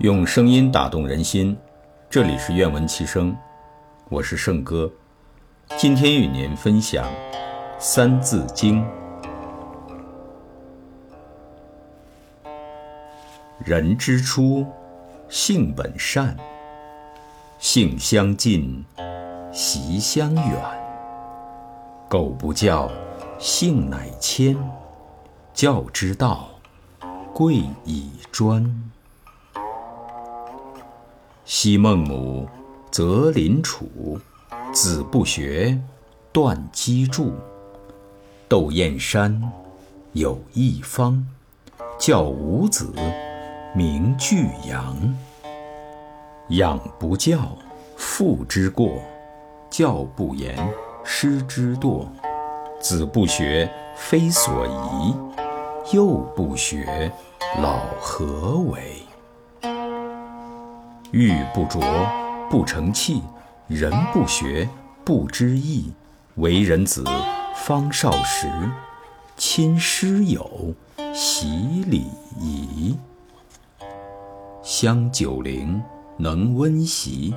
用声音打动人心，这里是愿闻其声，我是圣哥。今天与您分享《三字经》：人之初，性本善，性相近，习相远。苟不教，性乃迁；教之道，贵以专。昔孟母，择邻处，子不学，断机杼。窦燕山，有一方，教五子，名俱扬。养不教，父之过；教不严，师之惰。子不学，非所宜；幼不学，老何为？玉不琢，不成器；人不学，不知义。为人子，方少时，亲师友，习礼仪。香九龄，能温席；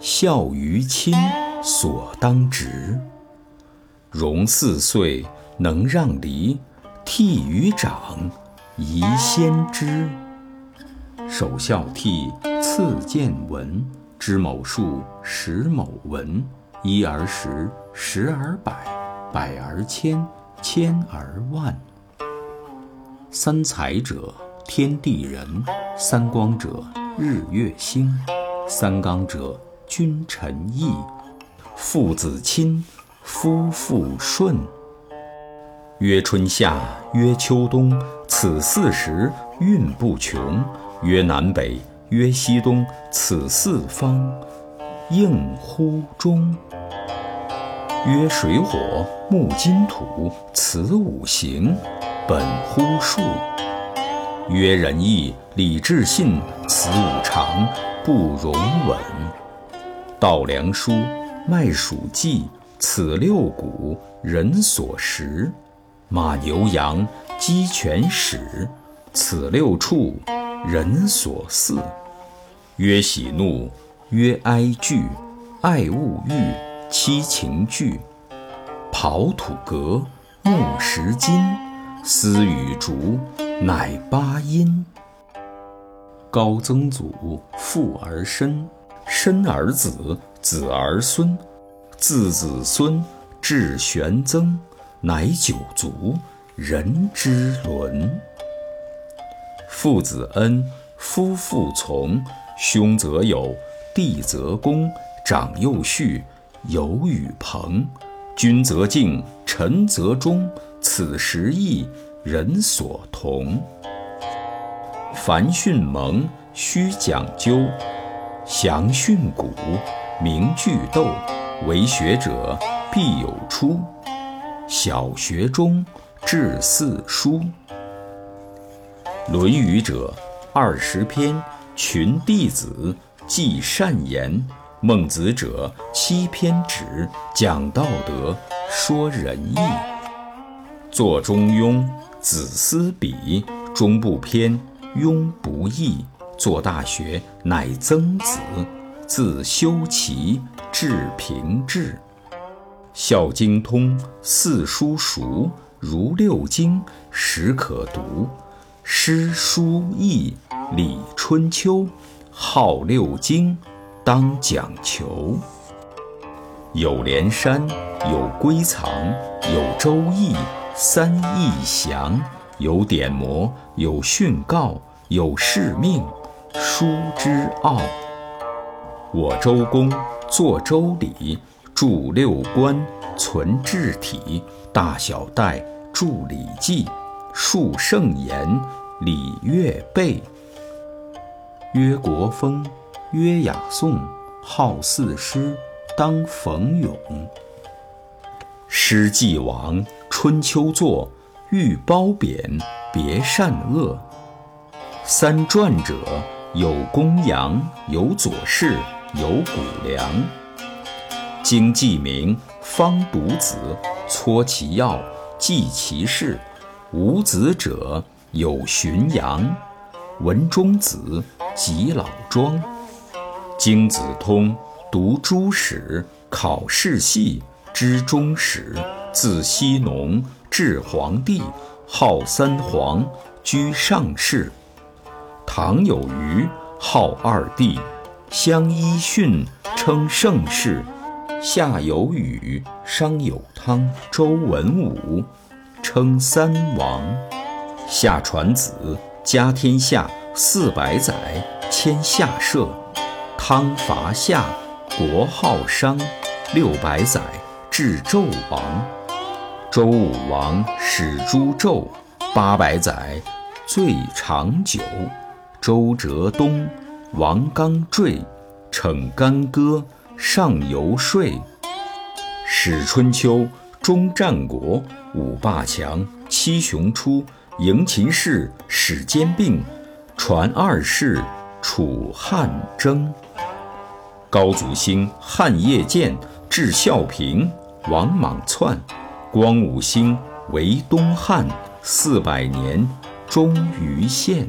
孝于亲，所当执。融四岁，能让梨；悌于长，宜先知。首孝悌，次见闻。知某数，识某文。一而十，十而百，百而千，千而万。三才者，天地人；三光者，日月星；三纲者，君臣义。父子亲，夫妇顺。曰春夏，曰秋冬，此四时运不穷。曰南北，曰西东，此四方应乎中。曰水火木金土，此五行本乎数。曰仁义礼智信，此五常不容紊。稻粱菽麦黍稷，此六谷人所食。马牛羊鸡犬豕，此六畜。人所饲，曰喜怒，曰哀惧，爱恶欲，七情具。刨土革，木石金，丝与竹，乃八音。高曾祖，父而身，身而子，子而孙，自子孙至玄曾，乃九族，人之伦。父子恩，夫妇从，兄则友，弟则恭，长幼序，友与朋，君则敬，臣则忠，此十义，人所同。凡训蒙，须讲究；详训古，明句读。为学者，必有初。小学中，至四书。《论语》者，二十篇，群弟子，记善言；孟子者，七篇止，讲道德，说仁义。作《中庸》，子思笔，中不偏，庸不易。作《大学》，乃曾子，自修齐，至平治。《孝经》通，四书熟，如六经，始可读。诗书易礼春秋，号六经，当讲求。有连山，有归藏，有周易，三易详。有典谟，有训告，有誓命，书之奥。我周公作周礼，著六官，存志体，大小戴著礼记。述圣言，礼乐备。曰国风，曰雅颂，号四诗，当讽咏。诗既亡，春秋作，欲褒贬，别善恶。三传者，有公羊，有左氏，有谷梁。经记名，方读子，撮其要，记其事。无子者有荀扬，文中子及老庄。经子通，读诸史，考世系，知中史。自羲农至黄帝，号三皇，居上世。唐有虞，号二帝，相揖逊，称盛世。夏有禹，商有汤，周文武，称三王。夏传子，家天下，四百载，迁夏社。汤伐夏，国号商，六百载，至纣王。周武王始诛纣，八百载，最长久。周折东，王。刚坠，逞干戈。上游说，始春秋，终战国，五霸强，七雄出，迎秦氏，始兼并，传二世，楚汉争。高祖兴，汉业建，至孝平，王莽篡，光武兴，为东汉，四百年，终于献。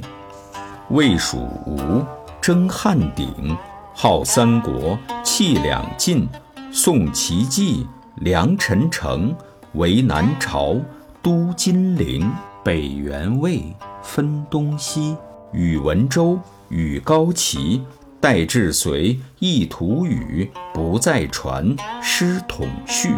魏蜀吴，争汉鼎。号三国，弃两晋，宋齐继，梁陈城，为南朝，都金陵，北元魏，分东西，宇文周，与高齐，代至隋，一图语，不再传，师统序。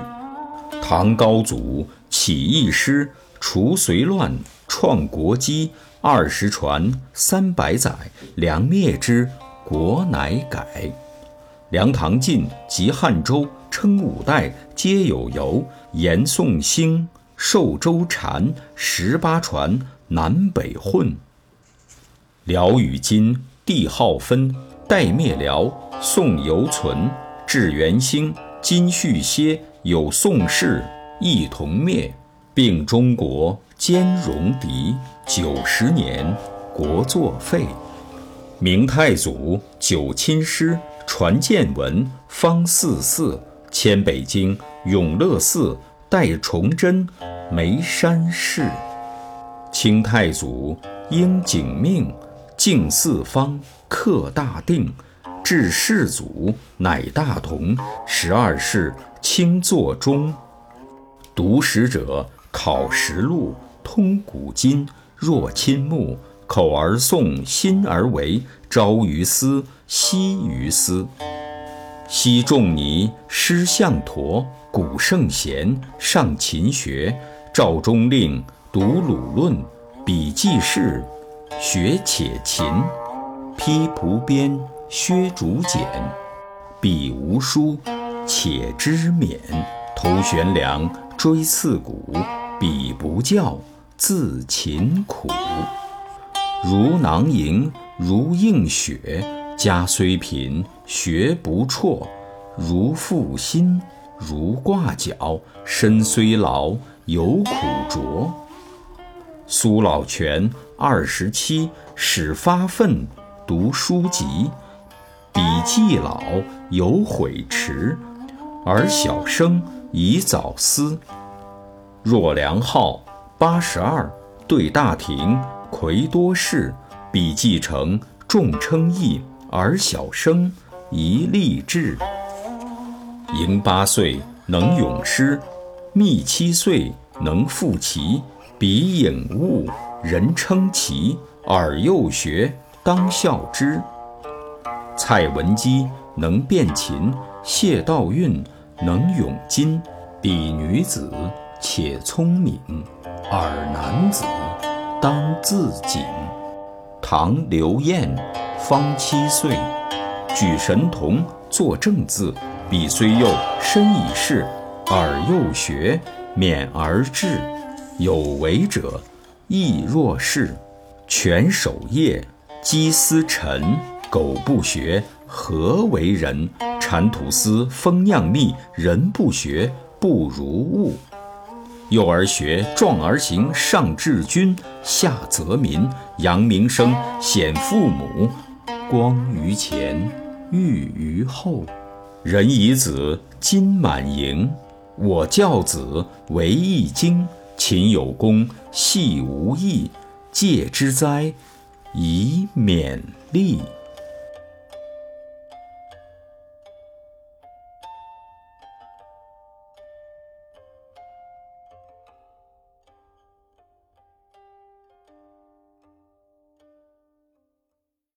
唐高祖起义师，除隋乱，创国基，二十传，三百载，梁灭之。国乃改，梁唐晋及汉周称五代皆有由。延宋兴，寿周禅，十八传，南北混。辽与金，帝号分，代灭辽，宋犹存。至元兴，金续歇，有宋氏，一同灭，并中国，兼戎狄，九十年，国作废。明太祖九亲师传见闻，方四寺迁北京永乐寺，代崇祯眉山氏。清太祖应景命，敬四方，克大定，至世祖乃大同，十二世清作中。读史者考实录，通古今，若亲目。口而诵，心而为。朝于斯，夕于斯。昔仲尼师向陀，古圣贤上勤学。赵中令读鲁论，笔记事，学且勤。披蒲编，削竹简，笔无书，且知勉。头悬梁，锥刺股，彼不教，自勤苦。如囊萤，如映雪。家虽贫，学不辍；如负薪，如挂角。身虽劳，犹苦卓。苏老泉二十七，始发愤，读书籍。笔既老，犹悔迟，而小生宜早思。若良浩八十二，对大廷。魁多士，笔记成，众称义，而小生宜立志。盈八岁能咏诗，密七岁能赋棋。笔颖悟，人称奇。尔幼学，当效之。蔡文姬能辨琴，谢道韫能咏金。彼女子且聪明，尔男子。当自警。唐刘晏，方七岁，举神童，作正字。彼虽幼，身已仕，尔幼学，勉而志。有为者，亦若是。犬守夜，鸡司晨。苟不学，何为人？蚕吐丝，蜂酿蜜。人不学，不如物。幼而学，壮而行，上治君，下泽民，扬名声，显父母，光于前，裕于后。人以子，金满盈。我教子为易经，勤有功，戏无益，戒之哉，以勉励。